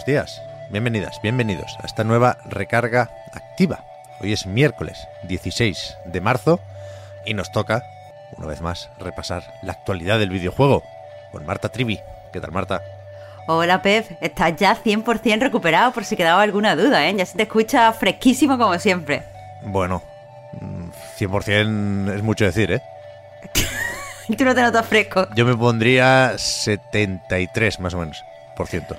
Buenos días, bienvenidas, bienvenidos a esta nueva recarga activa. Hoy es miércoles 16 de marzo y nos toca, una vez más, repasar la actualidad del videojuego con Marta Trivi. ¿Qué tal, Marta? Hola Pep, estás ya 100% recuperado por si quedaba alguna duda, ¿eh? Ya se te escucha fresquísimo como siempre. Bueno, mm, 100% es mucho decir, ¿eh? Tú no te notas fresco. Yo me pondría 73 más o menos, por ciento.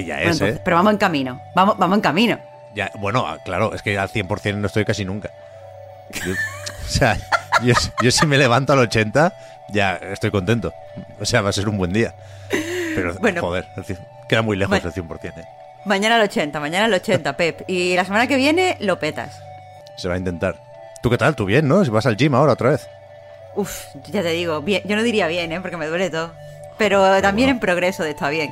Que ya Bueno, es, entonces, ¿eh? Pero vamos en camino, vamos, vamos en camino. Ya, bueno, ah, claro, es que al 100% no estoy casi nunca. Yo- o sea, yo, yo si me levanto al 80, ya estoy contento. O sea, va a ser un buen día. Pero, Bueno. joder, queda muy lejos del 100%, ¿eh? Mañana al 80, mañana al 80, Pep. Y la semana que viene lo petas. Se va a intentar. ¿Tú qué tal? ¿Tú bien, no? Si vas al gym ahora otra vez. Uf, ya te digo, bien, yo no diría bien, ¿eh? Porque me duele todo. Pero también bueno. en progreso de está bien.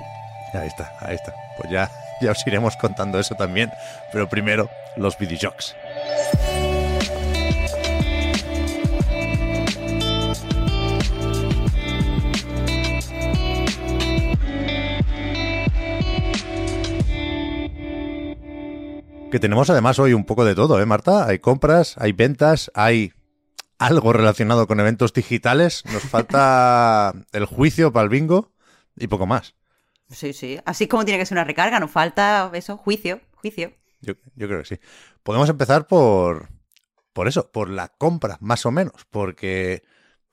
Ahí está, ahí está. Pues ya, ya os iremos contando eso también. Pero primero, los videojuegos. Que tenemos además hoy un poco de todo, ¿eh, Marta? Hay compras, hay ventas, hay algo relacionado con eventos digitales. Nos falta el juicio para el bingo y poco más. Sí, sí. Así como tiene que ser una recarga, nos falta eso, juicio, juicio. Yo, yo creo que sí. Podemos empezar por, por eso, por la compra, más o menos, porque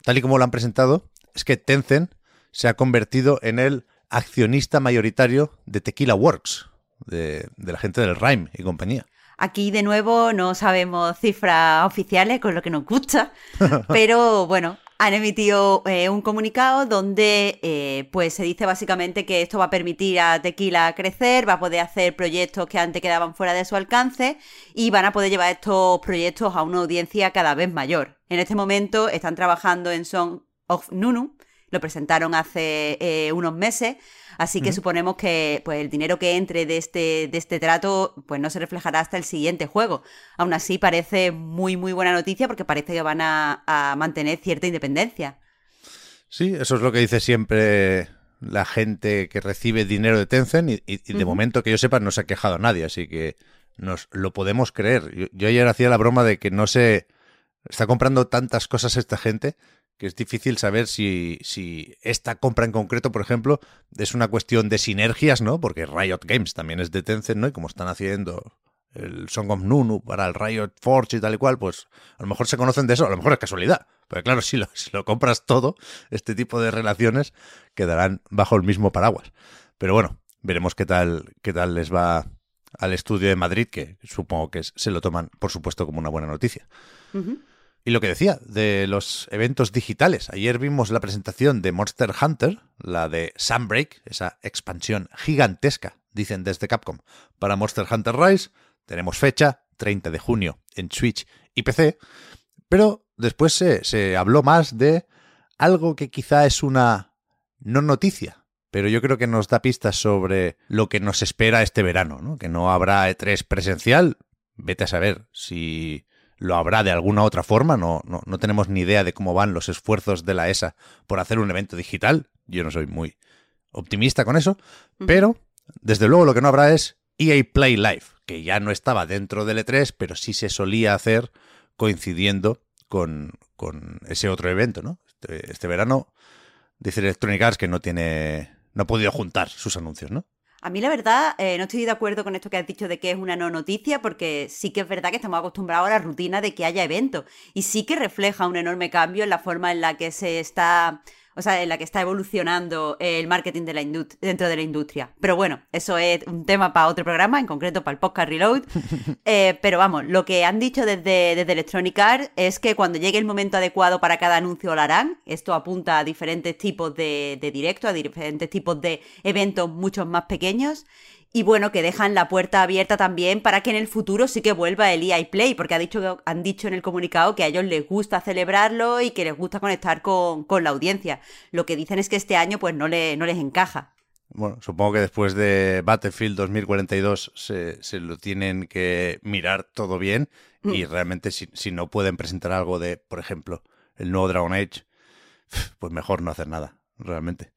tal y como lo han presentado, es que Tencent se ha convertido en el accionista mayoritario de Tequila Works, de, de la gente del Rhyme y compañía. Aquí de nuevo no sabemos cifras oficiales, con lo que nos gusta, pero bueno, han emitido eh, un comunicado donde eh, pues se dice básicamente que esto va a permitir a Tequila crecer, va a poder hacer proyectos que antes quedaban fuera de su alcance y van a poder llevar estos proyectos a una audiencia cada vez mayor. En este momento están trabajando en Song of Nunu, lo presentaron hace eh, unos meses, así que suponemos que pues, el dinero que entre de este, de este trato pues, no se reflejará hasta el siguiente juego. Aún así, parece muy, muy buena noticia porque parece que van a, a mantener cierta independencia. Sí, eso es lo que dice siempre la gente que recibe dinero de Tencent y, de momento que yo sepa no se ha quejado nadie, así que nos lo podemos creer. Yo, yo ayer hacía la broma de que no se está comprando tantas cosas esta gente es difícil saber si, si esta compra en concreto, por ejemplo, es una cuestión de sinergias, ¿no? Porque Riot Games también es de Tencent, ¿no? Y como están haciendo el Song of Nunu para el Riot Forge y tal y cual, pues a lo mejor se conocen de eso, a lo mejor es casualidad. Pero claro, si lo, compras todo, este tipo de relaciones quedarán bajo el mismo paraguas. Pero bueno, veremos qué tal, qué tal les va al estudio de Madrid, que supongo que se lo toman, por supuesto, como una buena noticia. Ujú. Y lo que decía de los eventos digitales. Ayer vimos la presentación de Monster Hunter, la de Sunbreak, esa expansión gigantesca, dicen desde Capcom, para Monster Hunter Rise. Tenemos fecha, 30 de junio, en Switch y PC. Pero después se, se habló más de algo que quizá es una no noticia, pero yo creo que nos da pistas sobre lo que nos espera este verano, ¿no? Que no habrá E3 presencial. Vete a saber si lo habrá de alguna otra forma. No, no, no tenemos ni idea de cómo van los esfuerzos de la ESA por hacer un evento digital. Yo no soy muy optimista con eso. Pero, desde luego, lo que no habrá es EA Play Live, que ya no estaba dentro del E3, pero sí se solía hacer coincidiendo con, con ese otro evento, ¿no? Este, este verano dice Electronic Arts que no tiene. no ha podido juntar sus anuncios, ¿no? A mí la verdad eh, no estoy de acuerdo con esto que has dicho de que es una no noticia porque sí que es verdad que estamos acostumbrados a la rutina de que haya eventos y sí que refleja un enorme cambio en la forma en la que se está o sea, en la que está evolucionando el marketing de la dentro de la industria. Pero bueno, eso es un tema para otro programa, en concreto para el podcast Reload. Eh, pero vamos, lo que han dicho desde, desde Electronic Arts es que cuando llegue el momento adecuado para cada anuncio lo harán. Esto apunta a diferentes tipos de, de directo, a diferentes tipos de eventos mucho más pequeños. Y bueno, que dejan la puerta abierta también para que en el futuro sí que vuelva el EA Play, porque ha dicho, han dicho en el comunicado que a ellos les gusta celebrarlo y que les gusta conectar con, la audiencia. Lo que dicen es que este año pues no, le, no les encaja. Bueno, supongo que después de Battlefield 2042 se, se lo tienen que mirar todo bien y mm. realmente si, si no pueden presentar algo de, por ejemplo, el nuevo Dragon Age, pues mejor no hacer nada, realmente.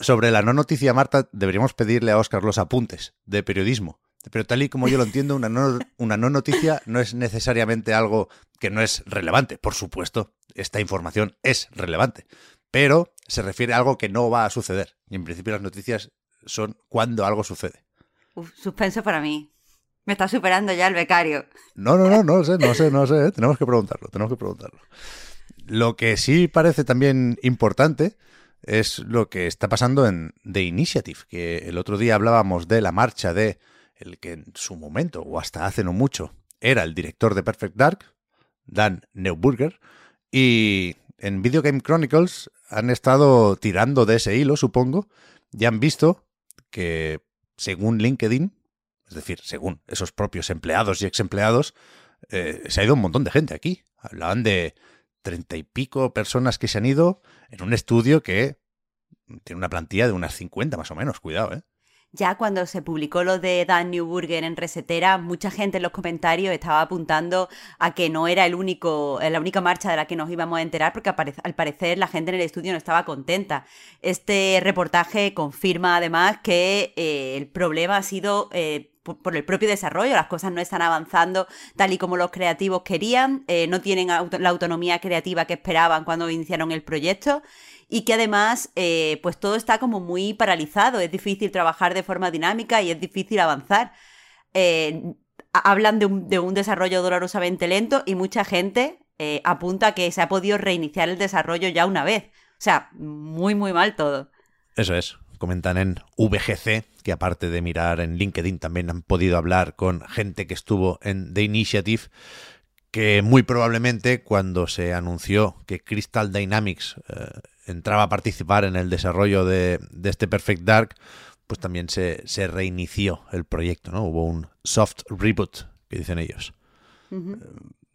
Sobre la no noticia, Marta, deberíamos pedirle a Oscar los apuntes de periodismo. Pero tal y como yo lo entiendo, una no, una no noticia no es necesariamente algo que no es relevante. Por supuesto, esta información es relevante. Pero se refiere a algo que no va a suceder. Y en principio las noticias son cuando algo sucede. Uf, suspenso para mí. Me está superando ya el becario. No, no, no, no sé, no sé, no sé. Tenemos que preguntarlo, tenemos que preguntarlo. Lo que sí parece también importante es lo que está pasando en The Initiative, que el otro día hablábamos de la marcha de el que en su momento, o hasta hace no mucho, era el director de Perfect Dark, Dan Neuburger, y en Video Game Chronicles han estado tirando de ese hilo, supongo, y han visto que, según LinkedIn, es decir, según esos propios empleados y ex empleados, eh, se ha ido un montón de gente aquí. Hablaban de treinta y pico personas que se han ido en un estudio que tiene una plantilla de unas 50 más o menos, cuidado, ¿eh? Ya cuando se publicó lo de Dan Newburger en Resetera, mucha gente en los comentarios estaba apuntando a que no era el único, la única marcha de la que nos íbamos a enterar, porque al parecer la gente en el estudio no estaba contenta. Este reportaje confirma además que eh, el problema ha sido eh, por el propio desarrollo, las cosas no están avanzando tal y como los creativos querían, eh, no tienen la autonomía creativa que esperaban cuando iniciaron el proyecto y que además eh, pues todo está como muy paralizado, es difícil trabajar de forma dinámica y es difícil avanzar. Eh, hablan de un, de un, desarrollo dolorosamente lento y mucha gente apunta que se ha podido reiniciar el desarrollo ya una vez. O sea, muy, muy mal todo. Eso es comentan en VGC, que aparte de mirar en LinkedIn también han podido hablar con gente que estuvo en The Initiative, que muy probablemente cuando se anunció que Crystal Dynamics eh, entraba a participar en el desarrollo de, este Perfect Dark, pues también se, reinició el proyecto, ¿no? Hubo un soft reboot, que dicen ellos.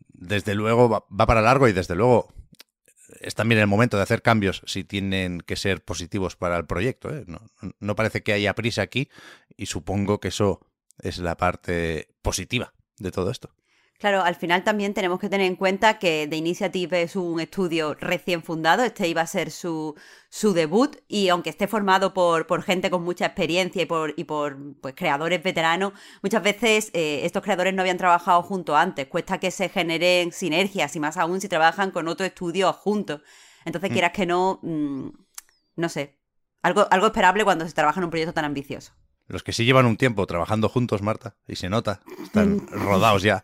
Desde luego va, para largo y desde luego es también el momento de hacer cambios si tienen que ser positivos para el proyecto. ¿eh? No, parece que haya prisa aquí y supongo que eso es la parte positiva de todo esto. Claro, al final también tenemos que tener en cuenta que The Initiative es un estudio recién fundado, este iba a ser su, su debut y aunque esté formado por, por, gente con mucha experiencia y por, y por pues, creadores veteranos, muchas veces eh, estos creadores no habían trabajado juntos antes, cuesta que se generen sinergias y más aún si trabajan con otro estudio juntos. Entonces, mm. quieras que no, mm, no sé, algo, algo esperable cuando se trabaja en un proyecto tan ambicioso. Los que sí llevan un tiempo trabajando juntos, Marta, y se nota, están rodados ya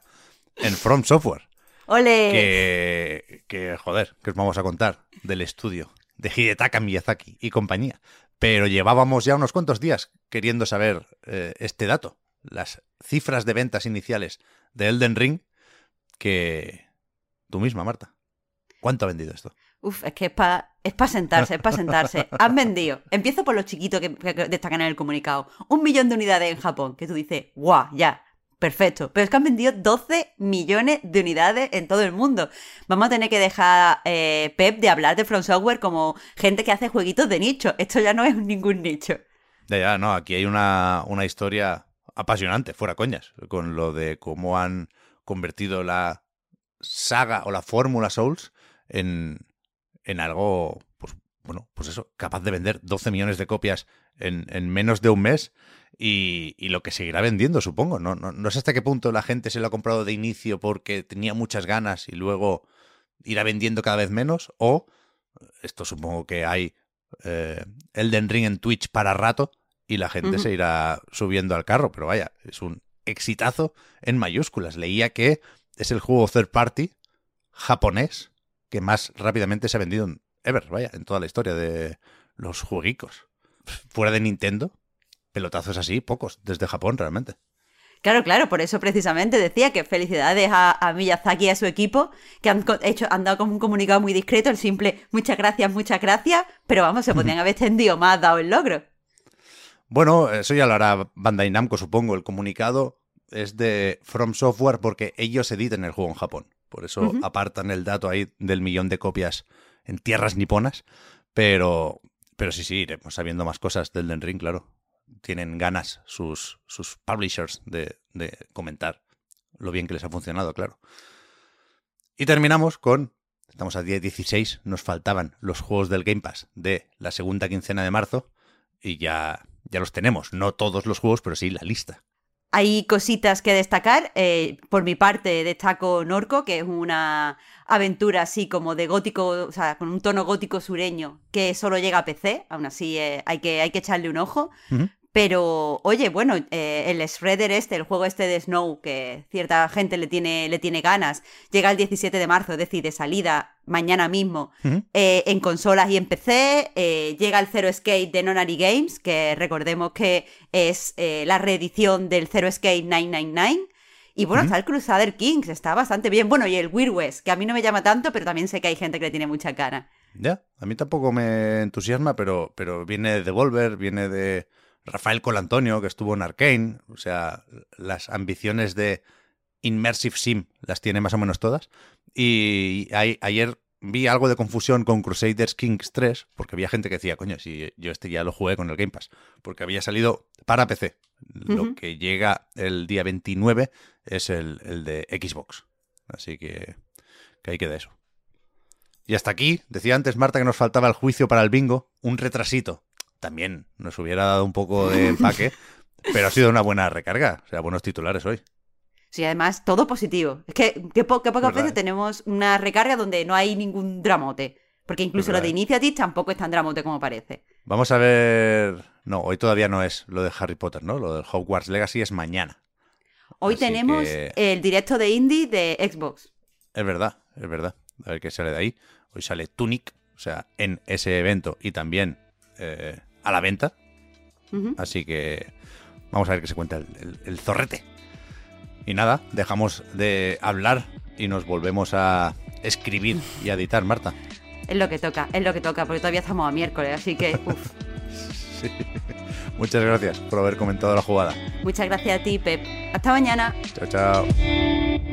en From Software. ¡Ole! Que, que, joder, que os vamos a contar del estudio de Hidetaka Miyazaki y compañía. Pero llevábamos ya unos cuantos días queriendo saber eh, este dato, las cifras de ventas iniciales de Elden Ring, que tú misma, Marta. ¿Cuánto ha vendido esto? Uf, es que es para es sentarse, es para sentarse. Han vendido. Empiezo por lo chiquito que, que, destacan en el comunicado. Un millón de unidades en Japón, que tú dices, guau, ya, Perfecto. Pero es que han vendido 12 millones de unidades en todo el mundo. Vamos a tener que dejar, eh, Pep, de hablar de From Software como gente que hace jueguitos de nicho. Esto ya no es ningún nicho. Ya, ya, no. Aquí hay una, una historia apasionante, fuera coñas, con lo de cómo han convertido la saga o la fórmula Souls en, en algo, pues bueno, pues eso, capaz de vender 12 millones de copias en, en menos de un mes y, lo que seguirá vendiendo, supongo. No, no, sé hasta qué punto la gente se lo ha comprado de inicio porque tenía muchas ganas y luego irá vendiendo cada vez menos. O, esto supongo que hay eh, Elden Ring en Twitch para rato y la gente se irá subiendo al carro. Pero vaya, es un exitazo en mayúsculas. Leía que es el juego third party japonés que más rápidamente se ha vendido ever, vaya, en toda la historia de los jueguicos. Fuera de Nintendo, pelotazos así, pocos, desde Japón realmente. Claro, claro, por eso precisamente decía que felicidades a, Miyazaki y a su equipo, que han hecho, han dado como un comunicado muy discreto, el simple muchas gracias, muchas gracias, pero vamos, se podrían haber extendido más dado el logro. Bueno, eso ya lo hará Bandai Namco, supongo. El comunicado es de From Software porque ellos editan el juego en Japón. Por eso apartan el dato ahí del millón de copias en tierras niponas. Pero, pero sí, sí, iremos sabiendo más cosas del Den Ring, claro. Tienen ganas sus, sus publishers de, de comentar lo bien que les ha funcionado, claro. Y terminamos con, estamos a día 16, nos faltaban los juegos del Game Pass de la segunda quincena de marzo y ya, ya los tenemos. No todos los juegos, pero sí la lista. Hay cositas que destacar. Eh, por mi parte, destaco Norco, que es una aventura así como de gótico, o sea, con un tono gótico sureño, que solo llega a PC. Aún así, eh, hay, que, hay que echarle un ojo. Pero, oye, bueno, eh, el Shredder este, el juego este de Snow, que cierta gente le tiene, le tiene ganas, llega el 17 de marzo, es decir, de salida mañana mismo, eh, en consolas y en PC. Eh, llega el Zero Skate de Nonary Games, que recordemos que es la reedición del Zero Skate 999. Y bueno, está el Crusader Kings, está bastante bien. Bueno, y el Weird West, que a mí no me llama tanto, pero también sé que hay gente que le tiene mucha cara. Ya, a mí tampoco me entusiasma, pero, pero viene de Devolver, viene de Rafael Colantonio, que estuvo en Arkane, o sea, las ambiciones de Immersive Sim las tiene más o menos todas. Y ayer vi algo de confusión con Crusaders Kings 3, porque había gente que decía, coño, si yo este ya lo jugué con el Game Pass, porque había salido para PC. Lo que llega el día 29 es el, de Xbox. Así que, que ahí queda eso. Y hasta aquí, decía antes Marta que nos faltaba el juicio para el bingo, un retrasito también nos hubiera dado un poco de empaque, pero ha sido una buena recarga, o sea, buenos titulares hoy. Sí, además, todo positivo. Es que, que, pocas veces tenemos una recarga donde no hay ningún dramote. Porque incluso lo de Initiative tampoco es tan dramote como parece. Vamos a ver. No, hoy todavía no es lo de Harry Potter, ¿no? Lo del Hogwarts Legacy es mañana. Hoy tenemos el directo de indie de Xbox. Es verdad, es verdad. A ver qué sale de ahí. Hoy sale Tunic, o sea, en ese evento y también eh, a la venta. Así que vamos a ver qué se cuenta el, zorrete. Y nada, dejamos de hablar y nos volvemos a escribir y a editar, Marta. Es lo que toca, es lo que toca, porque todavía estamos a miércoles, así que... Muchas gracias por haber comentado la jugada. Muchas gracias a ti, Pep. Hasta mañana. Chao, chao.